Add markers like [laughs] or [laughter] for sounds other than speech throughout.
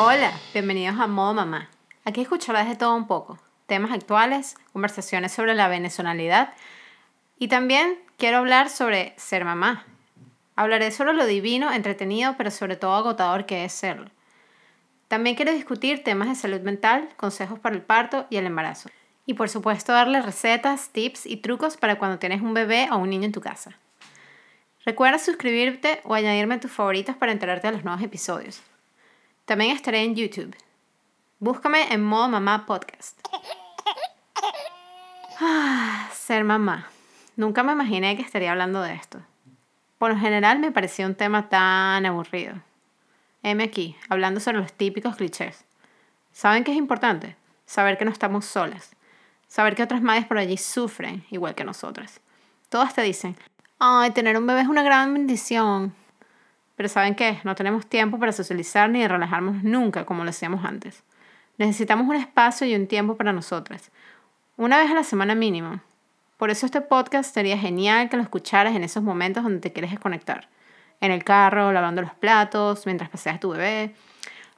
Hola, bienvenidos a Modo Mamá. Aquí escucharás de todo un poco, temas actuales, conversaciones sobre la venezolanidad y también quiero hablar sobre ser mamá. Hablaré sobre lo divino, entretenido, pero sobre todo agotador que es serlo. También quiero discutir temas de salud mental, consejos para el parto y el embarazo. Y por supuesto darle recetas, tips y trucos para cuando tienes un bebé o un niño en tu casa. Recuerda suscribirte o añadirme a tus favoritos para enterarte de los nuevos episodios. También estaré en YouTube. Búscame en Modo Mamá Podcast. [laughs] Ah, ser mamá. Nunca me imaginé que estaría hablando de esto. Por lo general me parecía un tema tan aburrido. M aquí, hablando sobre los típicos clichés. ¿Saben qué es importante? Saber que no estamos solas. Saber que otras madres por allí sufren igual que nosotras. Todas te dicen, ay, tener un bebé es una gran bendición. Pero ¿saben qué? No tenemos tiempo para socializar ni relajarnos nunca como lo hacíamos antes. Necesitamos un espacio y un tiempo para nosotras. Una vez a la semana mínimo. Por eso este podcast sería genial que lo escucharas en esos momentos donde te quieres desconectar. En el carro, lavando los platos, mientras paseas tu bebé.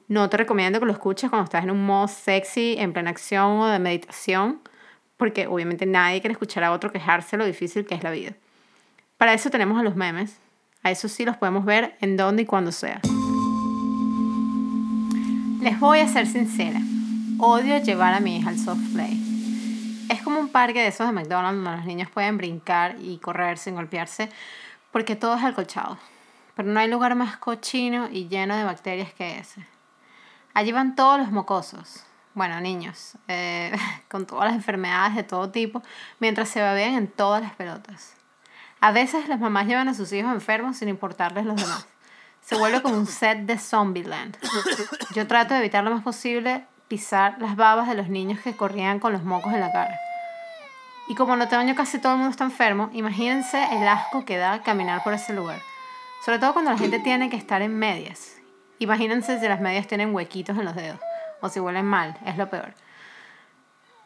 No te recomiendo que lo escuches cuando estás en un modo sexy, en plena acción o de meditación, porque obviamente nadie quiere escuchar a otro quejarse lo difícil que es la vida. Para eso tenemos a los memes. A eso sí los podemos ver en donde y cuando sea. Les voy a ser sincera. Odio llevar a mi hija al soft play. Es como un parque de esos de McDonald's donde los niños pueden brincar y correr sin golpearse porque todo es alcolchado. Pero no hay lugar más cochino y lleno de bacterias que ese. Allí van todos los mocosos, bueno, niños, eh, [laughs] con todas las enfermedades de todo tipo, mientras se babean en todas las pelotas. A veces las mamás llevan a sus hijos enfermos sin importarles los demás. Se vuelve como un set de Zombieland. Yo trato de evitar lo más posible pisar las babas de los niños que corrían con los mocos en la cara. Y como en otoño casi todo el mundo está enfermo, imagínense el asco que da caminar por ese lugar. Sobre todo cuando la gente tiene que estar en medias. Imagínense si las medias tienen huequitos en los dedos o si huelen mal, es lo peor.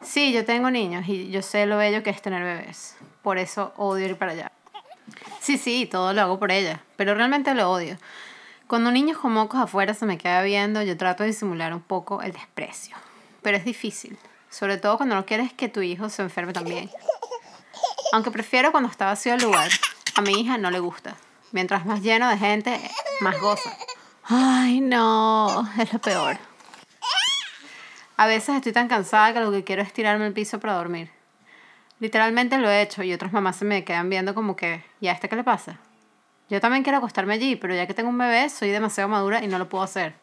Sí, yo tengo niños y yo sé lo bello que es tener bebés. Por eso odio ir para allá. Sí, sí, todo lo hago por ella, pero realmente lo odio. Cuando un niño con mocos afuera se me queda viendo, yo trato de disimular un poco el desprecio. Pero es difícil, sobre todo cuando no quieres que tu hijo se enferme también. Aunque prefiero cuando está vacío el lugar, a mi hija no le gusta. Mientras más lleno de gente, más goza. Ay, no, es lo peor. A veces estoy tan cansada que lo que quiero es tirarme al piso para dormir. Literalmente lo he hecho y otras mamás se me quedan viendo como que, ¿y a este qué le pasa? Yo también quiero acostarme allí, pero ya que tengo un bebé, soy demasiado madura y no lo puedo hacer.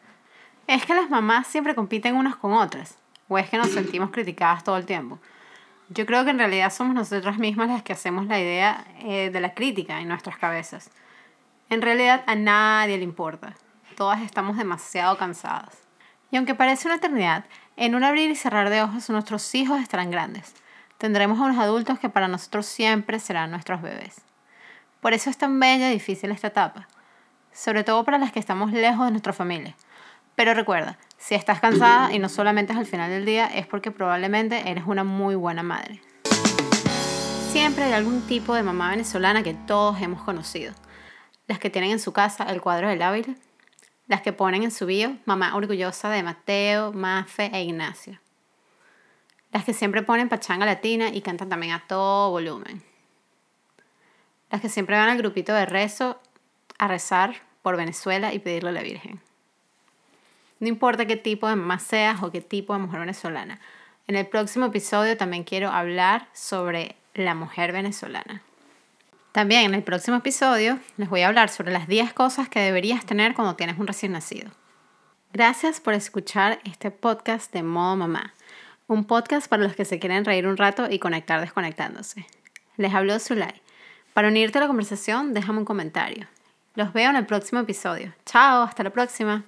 Es que las mamás siempre compiten unas con otras, o es que nos sentimos criticadas todo el tiempo. Yo creo que en realidad somos nosotras mismas las que hacemos la idea eh, de la crítica en nuestras cabezas. En realidad a nadie le importa. Todas estamos demasiado cansadas. Y aunque parece una eternidad, en un abrir y cerrar de ojos nuestros hijos estarán grandes. Tendremos a unos adultos que para nosotros siempre serán nuestros bebés. Por eso es tan bella y difícil esta etapa, sobre todo para las que estamos lejos de nuestra familia. Pero recuerda, si estás cansada y no solamente es al final del día, es porque probablemente eres una muy buena madre. Siempre hay algún tipo de mamá venezolana que todos hemos conocido. Las que tienen en su casa el cuadro del Ávila, las que ponen en su bio mamá orgullosa de Mateo, Mafe e Ignacio. Las que siempre ponen pachanga latina y cantan también a todo volumen las que siempre van al grupito de rezo a rezar por Venezuela y pedirle a la Virgen. No importa qué tipo de mamá seas o qué tipo de mujer venezolana. En el próximo episodio también quiero hablar sobre la mujer venezolana. También en el próximo episodio les voy a hablar sobre las 10 cosas que deberías tener cuando tienes un recién nacido. Gracias por escuchar este podcast de Modo Mamá, un podcast para los que se quieren reír un rato y conectar desconectándose. Les habló Zulay. Para unirte a la conversación, déjame un comentario. Los veo en el próximo episodio. Chao, hasta la próxima.